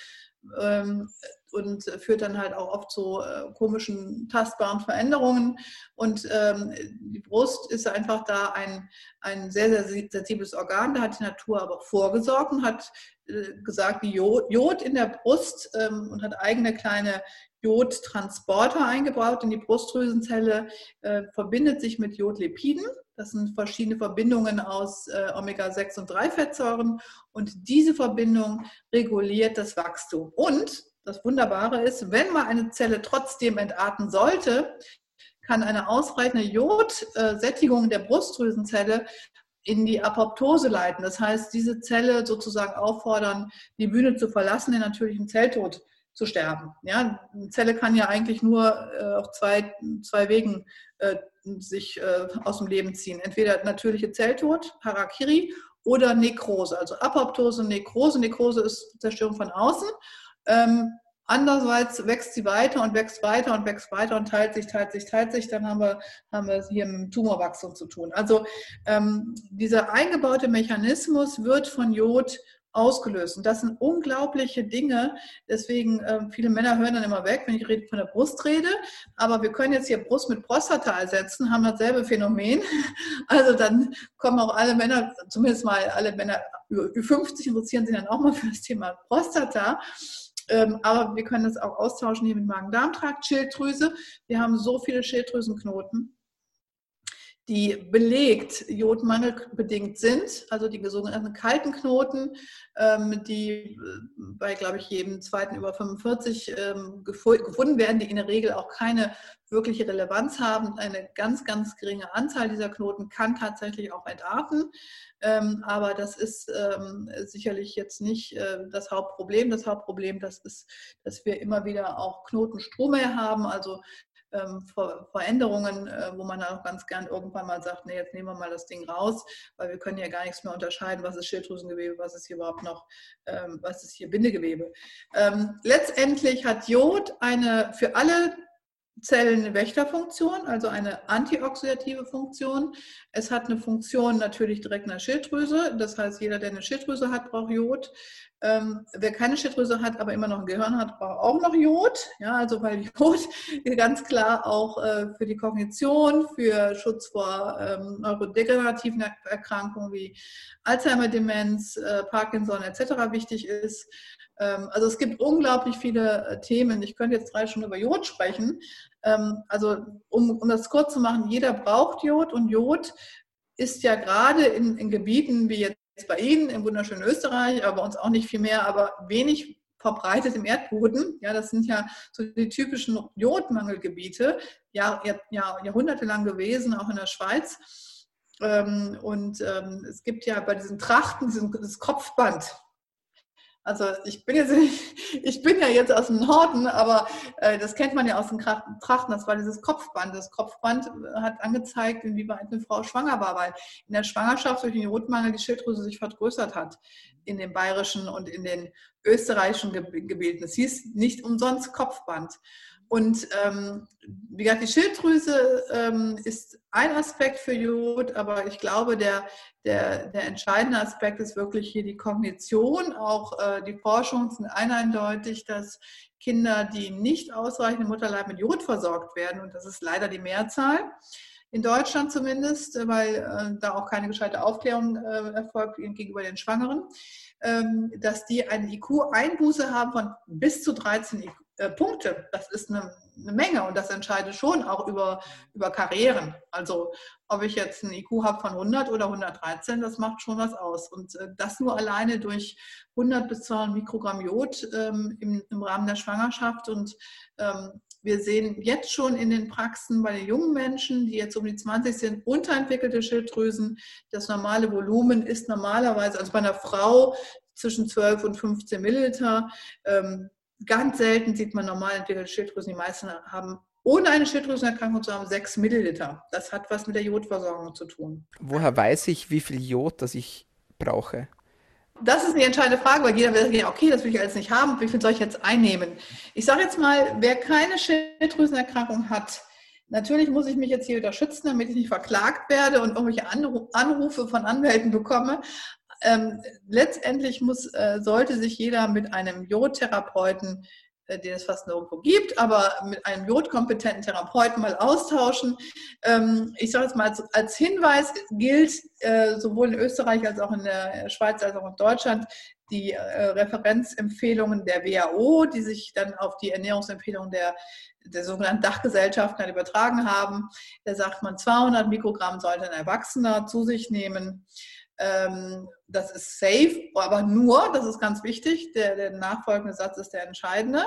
Ähm, und führt dann halt auch oft zu äh, komischen, tastbaren Veränderungen. Und ähm, die Brust ist einfach da ein, ein sehr, sehr sensibles Organ. Da hat die Natur aber vorgesorgt und hat äh, gesagt, Jod, Jod, in der Brust ähm, und hat eigene kleine Jodtransporter eingebaut in die Brustdrüsenzelle, äh, verbindet sich mit Jodlipiden Das sind verschiedene Verbindungen aus äh, Omega-6 und 3-Fettsäuren. Und diese Verbindung reguliert das Wachstum. Und das Wunderbare ist, wenn man eine Zelle trotzdem entarten sollte, kann eine ausreichende Jodsättigung der Brustdrüsenzelle in die Apoptose leiten. Das heißt, diese Zelle sozusagen auffordern, die Bühne zu verlassen, den natürlichen Zelltod zu sterben. Ja, eine Zelle kann ja eigentlich nur äh, auf zwei, zwei Wegen äh, sich äh, aus dem Leben ziehen. Entweder natürliche Zelltod, Harakiri, oder Nekrose, also Apoptose, Nekrose. Nekrose ist Zerstörung von außen. Ähm, Andererseits wächst sie weiter und wächst weiter und wächst weiter und teilt sich, teilt sich, teilt sich. Dann haben wir, haben wir es hier mit Tumorwachstum zu tun. Also ähm, dieser eingebaute Mechanismus wird von Jod ausgelöst. Und das sind unglaubliche Dinge. Deswegen, äh, viele Männer hören dann immer weg, wenn ich rede, von der Brust rede. Aber wir können jetzt hier Brust mit Prostata ersetzen, haben dasselbe Phänomen. Also dann kommen auch alle Männer, zumindest mal alle Männer über 50 interessieren sich dann auch mal für das Thema Prostata. Ähm, aber wir können das auch austauschen hier mit Magen-Darm-Trakt, Schilddrüse. Wir haben so viele Schilddrüsenknoten die belegt jodmangelbedingt sind, also die sogenannten kalten Knoten, ähm, die äh, bei, glaube ich, jedem zweiten über 45 ähm, gefunden werden, die in der Regel auch keine wirkliche Relevanz haben. Eine ganz, ganz geringe Anzahl dieser Knoten kann tatsächlich auch entarten, ähm, aber das ist sicherlich jetzt nicht äh, das Hauptproblem. Das Hauptproblem, das ist, dass wir immer wieder auch Knotenstrome haben, also ähm, Veränderungen, äh, wo man dann auch ganz gern irgendwann mal sagt, nee, jetzt nehmen wir mal das Ding raus, weil wir können ja gar nichts mehr unterscheiden, was ist Schilddrüsengewebe, was ist hier überhaupt noch, ähm, was ist hier Bindegewebe. Ähm, letztendlich hat Jod eine für alle Zellen eine Wächterfunktion, also eine antioxidative Funktion. Es hat eine Funktion natürlich direkt in der Schilddrüse. Das heißt, jeder, der eine Schilddrüse hat, braucht Jod. Ähm, wer keine Schilddrüse hat, aber immer noch ein Gehirn hat, braucht auch noch Jod. Ja, also weil Jod ganz klar auch äh, für die Kognition, für Schutz vor ähm, neurodegenerativen Erkrankungen wie Alzheimer-Demenz, äh, Parkinson etc. wichtig ist. Ähm, also es gibt unglaublich viele äh, Themen. Ich könnte jetzt drei Stunden über Jod sprechen. Ähm, also um, um das kurz zu machen, jeder braucht Jod und Jod ist ja gerade in, in Gebieten wie jetzt bei Ihnen im wunderschönen Österreich, aber bei uns auch nicht viel mehr, aber wenig verbreitet im Erdboden. Ja, das sind ja so die typischen Jodmangelgebiete, Jahr, Jahr, jahrhundertelang gewesen, auch in der Schweiz. Ähm, und es gibt ja bei diesen Trachten dieses Kopfband, also ich bin, jetzt, ich bin ja jetzt aus dem Norden, aber äh, das kennt man ja aus den Trachten. Das war dieses Kopfband. Das Kopfband äh, hat angezeigt, inwieweit eine Frau schwanger war, weil in der Schwangerschaft durch den Jodmangel die Schilddrüse sich vergrößert hat in den bayerischen und in den österreichischen Gebieten. Es hieß nicht umsonst Kopfband. Und ähm, wie gesagt, die Schilddrüse ähm, ist ein Aspekt für Jod, aber ich glaube, der, der, der entscheidende Aspekt ist wirklich hier die Kognition. Auch äh, die Forschungen sind eindeutig, dass Kinder, die nicht ausreichend im Mutterleib mit Jod versorgt werden, und das ist leider die Mehrzahl, in Deutschland zumindest, weil äh, da auch keine gescheite Aufklärung äh, erfolgt gegenüber den Schwangeren, ähm, dass die eine IQ-Einbuße haben von bis zu 13 IQ, äh, Punkte. Das ist eine, eine, Menge und das entscheidet schon auch über, über Karrieren. Also ob ich jetzt ein IQ habe von 100 oder 113, das macht schon was aus. Und äh, das nur alleine durch 100 bis 200 Mikrogramm Jod ähm, im, im, Rahmen der Schwangerschaft. Und ähm, wir sehen jetzt schon in den Praxen bei den jungen Menschen, die jetzt um die 20 sind, unterentwickelte Schilddrüsen. Das normale Volumen ist normalerweise, also bei einer Frau zwischen 12 und 15 Milliliter. Ähm, Ganz selten sieht man normal entwickelte Schilddrüsen. Die meisten haben ohne eine Schilddrüsenerkrankung zu haben, 6 Milliliter. Das hat was mit der Jodversorgung zu tun. Woher weiß ich, wie viel Jod das ich brauche? Das ist eine entscheidende Frage, weil jeder will sagen, okay, das will ich alles nicht haben, wie viel soll ich jetzt einnehmen? Ich sage jetzt mal, wer keine Schilddrüsenerkrankung hat, natürlich muss ich mich jetzt hier wieder schützen, damit ich nicht verklagt werde und irgendwelche Anrufe von Anwälten bekomme. Ähm, letztendlich muss, äh, sollte sich jeder mit einem Jodtherapeuten äh, den es fast nirgendwo gibt, aber mit einem jodkompetenten Therapeuten mal austauschen. Ähm, ich sage es mal als, als Hinweis gilt äh, sowohl in Österreich als auch in der Schweiz als auch in Deutschland die äh, Referenzempfehlungen der WHO, die sich dann auf die Ernährungsempfehlungen der, der sogenannten Dachgesellschaften übertragen haben. Da sagt man, 200 Mikrogramm sollte ein Erwachsener zu sich nehmen. Ähm, das ist safe, aber nur, das ist ganz wichtig, der, der nachfolgende Satz ist der entscheidende,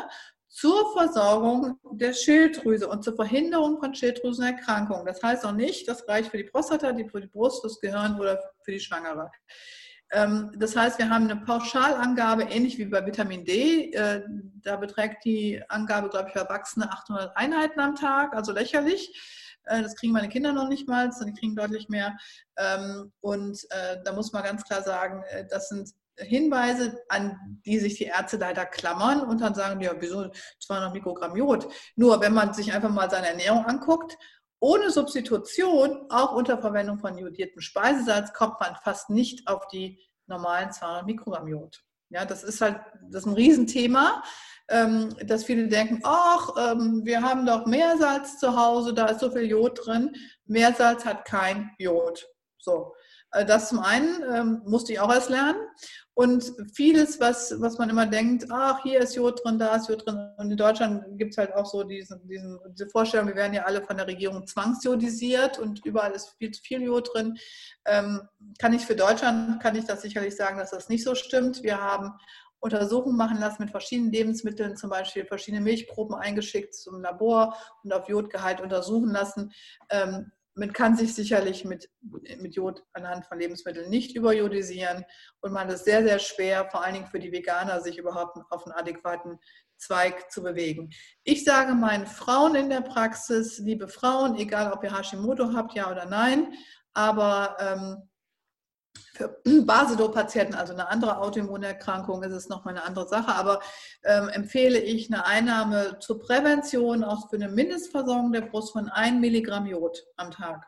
zur Versorgung der Schilddrüse und zur Verhinderung von Schilddrüsenerkrankungen. Das heißt auch nicht, das reicht für die Prostata, die für die Brust, das Gehirn oder für die Schwangere. Ähm, das heißt, wir haben eine Pauschalangabe, ähnlich wie bei Vitamin D. Äh, da beträgt die Angabe, glaube ich, für Erwachsene 800 Einheiten am Tag, also lächerlich. Äh, das kriegen meine Kinder noch nicht mal, sondern die kriegen deutlich mehr. Ähm, und äh, da muss man ganz klar sagen, das sind Hinweise, an die sich die Ärzte leider klammern und dann sagen, ja, wieso 200 Mikrogramm Jod? Nur wenn man sich einfach mal seine Ernährung anguckt, ohne Substitution, auch unter Verwendung von jodiertem Speisesalz, kommt man fast nicht auf die normalen 200 Mikrogramm Jod. Ja, das ist halt, das ist ein Riesenthema, ähm, dass viele denken, ach, ähm, wir haben doch Meersalz zu Hause, da ist so viel Jod drin. Meersalz hat kein Jod. So, das zum einen ähm, musste ich auch erst lernen. Und vieles, was, was man immer denkt, ach, hier ist Jod drin, da ist Jod drin. Und in Deutschland gibt es halt auch so diesen, diesen, diese Vorstellung, wir werden ja alle von der Regierung zwangsjodisiert und überall ist viel zu viel Jod drin. Ähm, kann ich für Deutschland, kann ich das sicherlich sagen, dass das nicht so stimmt. Wir haben Untersuchungen machen lassen mit verschiedenen Lebensmitteln, zum Beispiel verschiedene Milchproben eingeschickt zum Labor und auf Jodgehalt untersuchen lassen. Ähm, man kann sich sicherlich mit, mit Jod anhand von Lebensmitteln nicht überjodisieren und man ist sehr, sehr schwer, vor allen Dingen für die Veganer, sich überhaupt auf einen adäquaten Zweig zu bewegen. Ich sage meinen Frauen in der Praxis, liebe Frauen, egal ob ihr Hashimoto habt, ja oder nein, aber ähm, für Basedow-Patienten, also eine andere Autoimmunerkrankung, ist es nochmal eine andere Sache. Aber ähm, empfehle ich eine Einnahme zur Prävention auch für eine Mindestversorgung der Brust von 1 Milligramm Jod am Tag.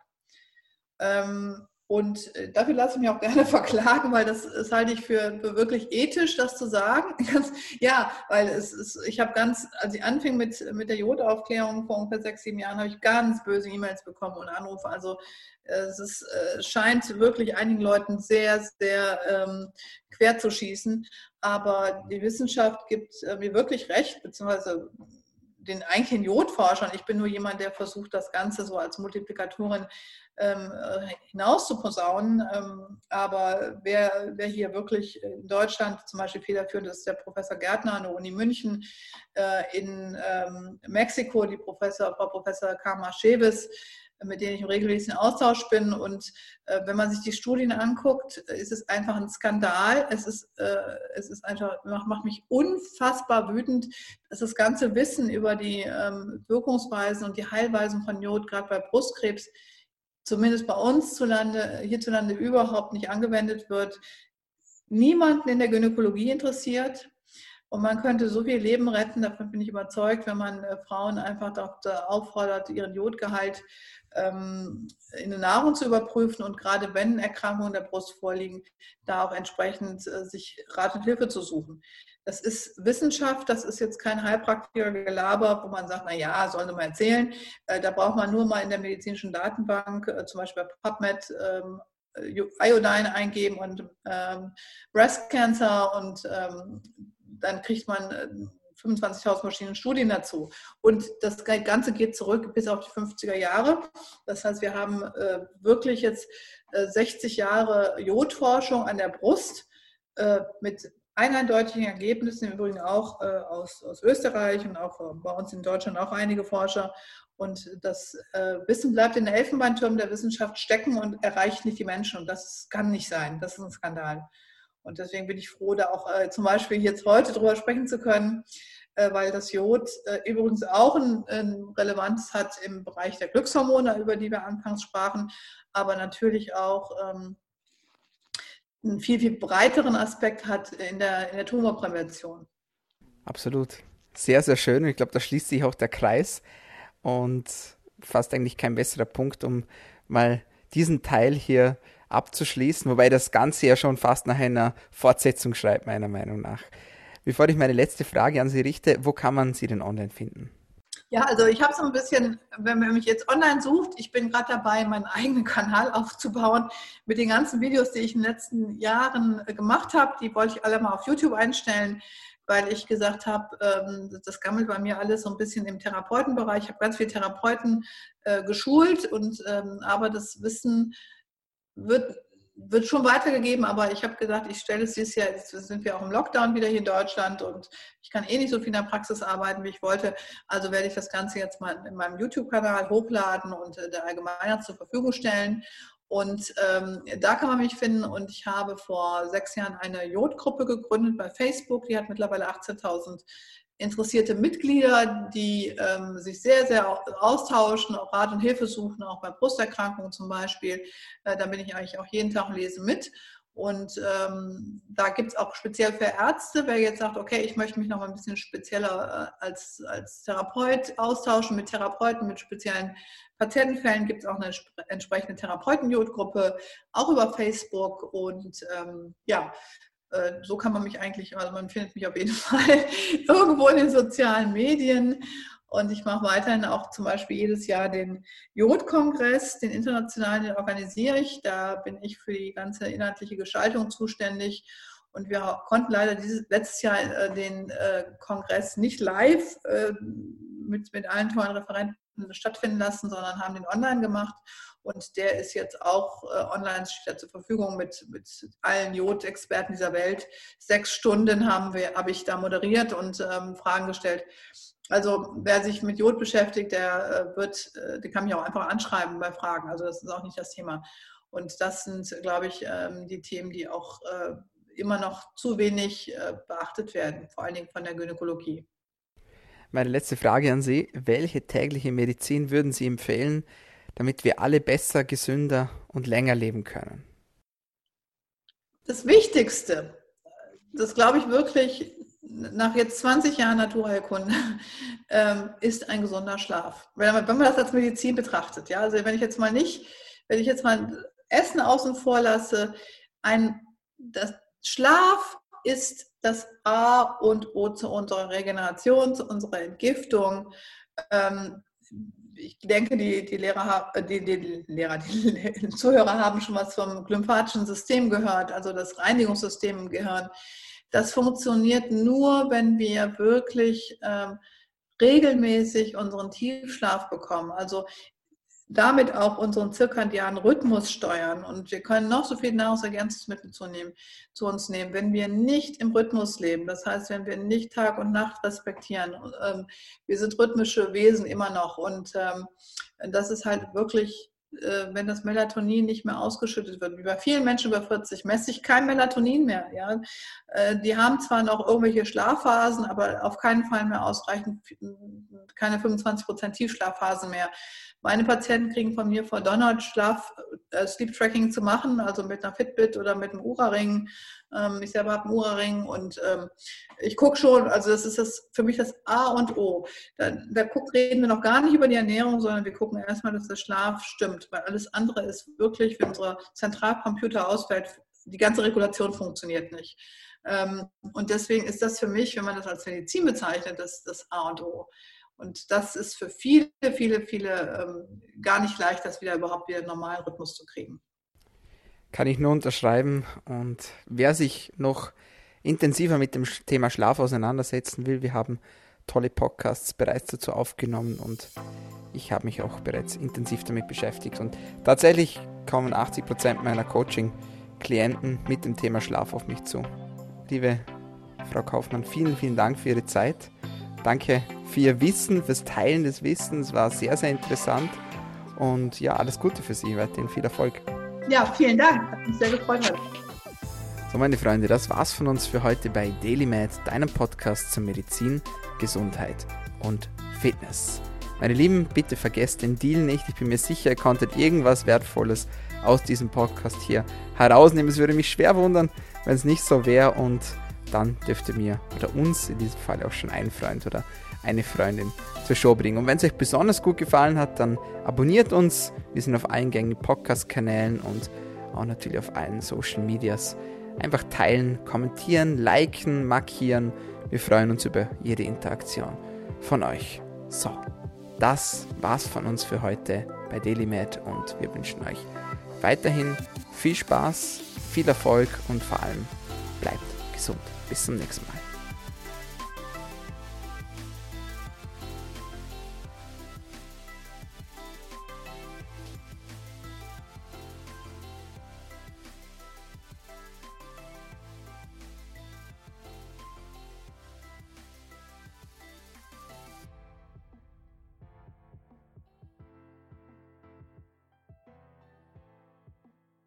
Ähm, und äh, dafür lasse ich mich auch gerne verklagen, weil das, das halte ich für, für, wirklich ethisch, das zu sagen. ja, weil es ist, ich habe ganz, als ich anfing mit, mit der Jodaufklärung vor ungefähr sechs, sieben Jahren, habe ich ganz böse E-Mails bekommen und Anrufe. Also es ist, äh, scheint wirklich einigen Leuten sehr, sehr ähm, quer zu schießen. Aber die Wissenschaft gibt äh, mir wirklich recht, beziehungsweise den eigentlichen Jodforschern. Ich bin nur jemand, der versucht, das Ganze so als Multiplikatorin ähm, äh, hinaus zu posaunen. Ähm, aber wer, wer hier wirklich in Deutschland zum Beispiel federführend ist, der Professor Gärtner an der Uni München, äh, in ähm, Mexiko die Professor, Frau Professor Karma Scheves, mit denen ich im regelmäßigen Austausch bin. Und äh, wenn man sich die Studien anguckt, ist es einfach ein Skandal. Es ist, äh, es ist einfach, macht, macht, mich unfassbar wütend, dass das ganze Wissen über die ähm, Wirkungsweisen und die Heilweisen von Jod, gerade bei Brustkrebs, zumindest bei uns zulande, hierzulande überhaupt nicht angewendet wird, niemanden in der Gynäkologie interessiert. Und man könnte so viel Leben retten, davon bin ich überzeugt, wenn man äh, Frauen einfach auffordert, ihren Jodgehalt ähm, in der Nahrung zu überprüfen und gerade wenn Erkrankungen der Brust vorliegen, da auch entsprechend äh, sich Rat und Hilfe zu suchen. Das ist Wissenschaft, das ist jetzt kein Heilpraktiker-Gelaber, wo man sagt, na ja, sollen Sie mal erzählen. Äh, da braucht man nur mal in der medizinischen Datenbank, äh, zum Beispiel bei PubMed, ähm, Iodine eingeben und ähm, Breast Cancer und dann kriegt man 25.000 verschiedene Studien dazu. Und das Ganze geht zurück bis auf die 50er Jahre. Das heißt, wir haben wirklich jetzt 60 Jahre Jodforschung an der Brust mit eindeutigen Ergebnissen, im Übrigen auch äh, aus, aus Österreich und auch äh, bei uns in Deutschland auch einige Forscher. Und das äh, Wissen bleibt in den Elfenbeinturm der Wissenschaft stecken und erreicht nicht die Menschen. Und das kann nicht sein. Das ist ein Skandal. Und deswegen bin ich froh, da auch äh, zum Beispiel jetzt heute drüber sprechen zu können, äh, weil das Jod äh, übrigens auch eine ein Relevanz hat im Bereich der Glückshormone, über die wir anfangs sprachen, aber natürlich auch ähm, einen viel, viel breiteren Aspekt hat in der, in der Tumorprävention. Absolut. Sehr, sehr schön. Ich glaube, da schließt sich auch der Kreis und fast eigentlich kein besserer Punkt, um mal diesen Teil hier abzuschließen, wobei das Ganze ja schon fast nach einer Fortsetzung schreibt, meiner Meinung nach. Bevor ich meine letzte Frage an Sie richte, wo kann man Sie denn online finden? Ja, also ich habe so ein bisschen, wenn man mich jetzt online sucht, ich bin gerade dabei, meinen eigenen Kanal aufzubauen mit den ganzen Videos, die ich in den letzten Jahren gemacht habe. Die wollte ich alle mal auf YouTube einstellen, weil ich gesagt habe, ähm, das gammelt bei mir alles so ein bisschen im Therapeutenbereich. Ich habe ganz viele Therapeuten äh, geschult und ähm, aber das Wissen wird wird schon weitergegeben, aber ich habe gesagt, ich stelle es dieses Jahr, jetzt sind wir auch im Lockdown wieder hier in Deutschland und ich kann eh nicht so viel in der Praxis arbeiten, wie ich wollte. Also werde ich das Ganze jetzt mal in meinem YouTube-Kanal hochladen und äh, der Allgemeinheit zur Verfügung stellen. Und ähm, da kann man mich finden. Und ich habe vor sechs Jahren eine Jodgruppe gegründet bei Facebook. Die hat mittlerweile 18.000 interessierte Mitglieder, die ähm, sich sehr, sehr austauschen, auch Rat und Hilfe suchen, auch bei Brusterkrankungen zum Beispiel. Äh, da bin ich eigentlich auch jeden Tag und lese mit. Und ähm, da gibt es auch speziell für Ärzte, wer jetzt sagt, okay, ich möchte mich noch mal ein bisschen spezieller äh, als, als Therapeut austauschen mit Therapeuten, mit speziellen Patientenfällen, gibt es auch eine entsprechende Therapeutenjodgruppe, auch über Facebook. Und ähm, ja, so kann man mich eigentlich, also man findet mich auf jeden Fall irgendwo in den sozialen Medien. Und ich mache weiterhin auch zum Beispiel jedes Jahr den Jodkongress, den internationalen, den organisiere ich. Da bin ich für die ganze inhaltliche Gestaltung zuständig. Und wir konnten leider dieses, letztes Jahr äh, den äh, Kongress nicht live äh, mit, mit allen tollen Referenten stattfinden lassen, sondern haben den online gemacht. Und der ist jetzt auch äh, online steht zur Verfügung mit, mit allen Jod-Experten dieser Welt. Sechs Stunden haben wir, habe ich da moderiert und ähm, Fragen gestellt. Also wer sich mit Jod beschäftigt, der äh, wird, äh, der kann mich auch einfach anschreiben bei Fragen. Also das ist auch nicht das Thema. Und das sind, glaube ich, ähm, die Themen, die auch äh, immer noch zu wenig äh, beachtet werden, vor allen Dingen von der Gynäkologie. Meine letzte Frage an Sie. Welche tägliche Medizin würden Sie empfehlen, damit wir alle besser, gesünder und länger leben können? Das Wichtigste, das glaube ich wirklich nach jetzt 20 Jahren Naturheilkunde, ähm, ist ein gesunder Schlaf. Wenn man, das als Medizin betrachtet, ja, also wenn ich jetzt mal nicht, wenn ich jetzt mal Essen außen vor lasse, ein, das Schlaf ist das A und O zu unserer Regeneration, zu unserer Entgiftung. Ähm, ich denke, die, die Lehrer, die, die Lehrer, die Zuhörer haben schon was vom lymphatischen System gehört, also das Reinigungssystem im Gehirn. Das funktioniert nur, wenn wir wirklich ähm, regelmäßig unseren Tiefschlaf bekommen. Also damit auch unseren zirkadianen Rhythmus steuern. Und wir können noch so viele Nahrungsergänzungsmittel zu, nehmen, zu uns nehmen, wenn wir nicht im Rhythmus leben. Das heißt, wenn wir nicht Tag und Nacht respektieren. Ähm, wir sind rhythmische Wesen immer noch. Und ähm, das ist halt wirklich wenn das Melatonin nicht mehr ausgeschüttet wird. Wie bei vielen Menschen über 40 messe ich kein Melatonin mehr. Ja? Äh, die haben zwar noch irgendwelche Schlafphasen, aber auf keinen Fall mehr ausreichend, keine 25 Prozent Tiefschlafphasen mehr. Meine Patienten kriegen von mir verdonnert, Schlaf, äh, Sleep Tracking zu machen, also mit einer Fitbit oder mit einem Ura-Ring. Ähm, ich selber habe einen Ura-Ring und ähm, ich gucke schon, also das ist das, für mich das A und O. Da, da guck, reden wir noch gar nicht über die Ernährung, sondern wir gucken erstmal, dass der Schlaf stimmt, weil alles andere ist wirklich, wenn unser Zentralcomputer ausfällt, die ganze Regulation funktioniert nicht. Ähm, und deswegen ist das für mich, wenn man das als Medizin bezeichnet, das, das A und O. Und das ist für viele, viele, viele ähm, gar nicht leicht, das wieder überhaupt wieder in normalen Rhythmus zu kriegen. Kann ich nur unterschreiben. Und wer sich noch intensiver mit dem Thema Schlaf auseinandersetzen will, wir haben tolle Podcasts bereits dazu aufgenommen und ich habe mich auch bereits intensiv damit beschäftigt. Und tatsächlich kommen 80 Prozent meiner Coaching-Klienten mit dem Thema Schlaf auf mich zu. Liebe Frau Kaufmann, vielen, vielen Dank für Ihre Zeit. Danke für Ihr Wissen, fürs Teilen des Wissens. War sehr, sehr interessant. Und ja, alles Gute für Sie. Weiterhin viel Erfolg. Ja, vielen Dank. Hat mich sehr gefreut. So, meine Freunde, das war's von uns für heute bei DailyMed, deinem Podcast zur Medizin, Gesundheit und Fitness. Meine Lieben, bitte vergesst den Deal nicht. Ich bin mir sicher, ihr konntet irgendwas Wertvolles aus diesem Podcast hier herausnehmen. Es würde mich schwer wundern, wenn es nicht so wäre. Und dann dürft ihr mir oder uns in diesem Fall auch schon einen Freund oder eine Freundin zur Show bringen. Und wenn es euch besonders gut gefallen hat, dann abonniert uns. Wir sind auf allen gängigen Podcast-Kanälen und auch natürlich auf allen Social Medias Einfach teilen, kommentieren, liken, markieren. Wir freuen uns über jede Interaktion von euch. So, das war's von uns für heute bei DailyMed und wir wünschen euch weiterhin viel Spaß, viel Erfolg und vor allem bleibt gesund. Bis zum nächsten Mal.